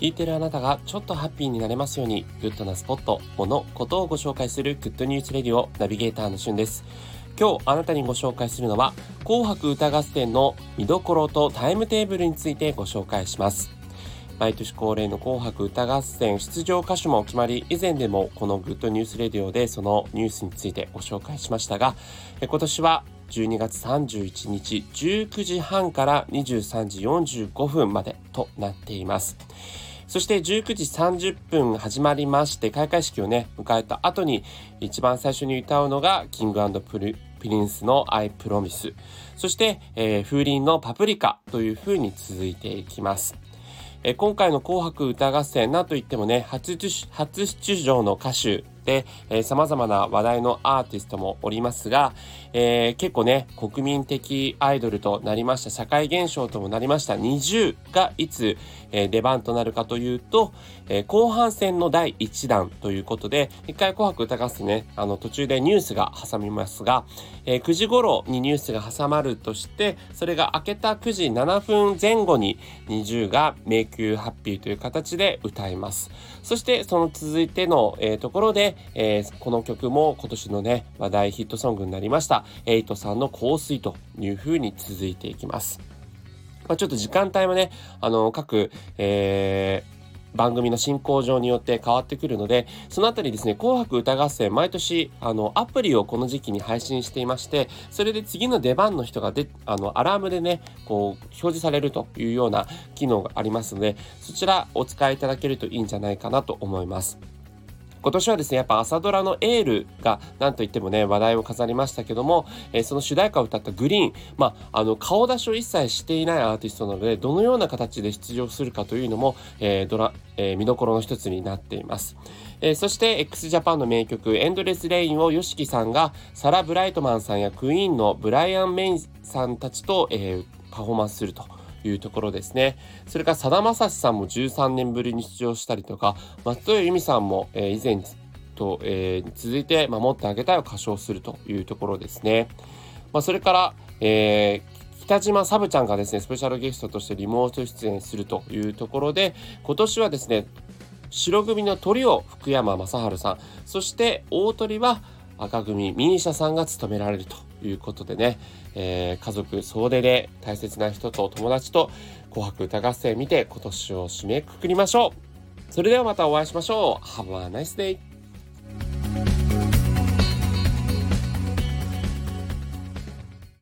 聞いてるあなたがちょっとハッピーになれますように、グッドなスポット、もの、ことをご紹介する Good News Radio ナビゲーターのしゅんです。今日あなたにご紹介するのは、紅白歌合戦の見どころとタイムテーブルについてご紹介します。毎年恒例の紅白歌合戦出場歌手も決まり、以前でもこの Good News Radio でそのニュースについてご紹介しましたが、今年は12月31日19時半から23時45分までとなっています。そして19時30分始まりまして開会式をね迎えた後に一番最初に歌うのが King & Prince の I Promise そして、えー、 Foorin のパプリカという風に続いていきます。え今回の紅白歌合戦、なんといってもね、初出場の歌手、えー、様々な話題のアーティストもおりますが、えー、結構ね、国民的アイドルとなりました、社会現象ともなりました NiziU がいつ、えー、出番となるかというと、えー、後半戦の第1弾ということで、一回紅白歌合戦ね、あの途中でニュースが挟みますが、えー、9時頃にニュースが挟まるとして、それが明けた9時7分前後に NiziU が迷宮ハッピーという形で歌います。そしてその続いての、えー、ところで、えー、この曲も今年のね、話題ヒットソングになりました、エイトさんの香水という風に続いていきます。まあ、ちょっと時間帯もね、あの、各、えー番組の進行上によって変わってくるので、そのあたりですね、紅白歌合戦、毎年、あの、アプリをこの時期に配信していまして、それで次の出番の人がで、あの、アラームでね、こう、表示されるというような機能がありますので、そちらお使いいただけるといいんじゃないかなと思います。今年はですね、やっぱ朝ドラのエールが何と言ってもね、話題を飾りましたけども、えー、その主題歌を歌ったグリーン、まあ、あの、顔出しを一切していないアーティストなので、どのような形で出場するかというのも、えー、ドラ、えー、見どころの一つになっています。えー、そして x ジャパンの名曲エンドレスレインを YOSHIKI さんがサラ・ブライトマンさんやクイーンのブライアン・メインさんたちと、えー、パフォーマンスすると。いうところですね。それからさだまさしさんも13年ぶりに出場したりとか、松任谷由実さんも、え、以前と、えー、続いて守ってあげたいを歌唱するというところですね。まあ、それから、えー、北島サブちゃんがですね、スペシャルゲストとしてリモート出演するというところで、今年はですね、白組のトリオ福山雅治さん、そして大鳥は赤組ミーシャさんが務められるということでね、えー、家族総出で大切な人と友達と紅白歌合戦見て今年を締めくくりましょう。それではまたお会いしましょう。Have a nice day!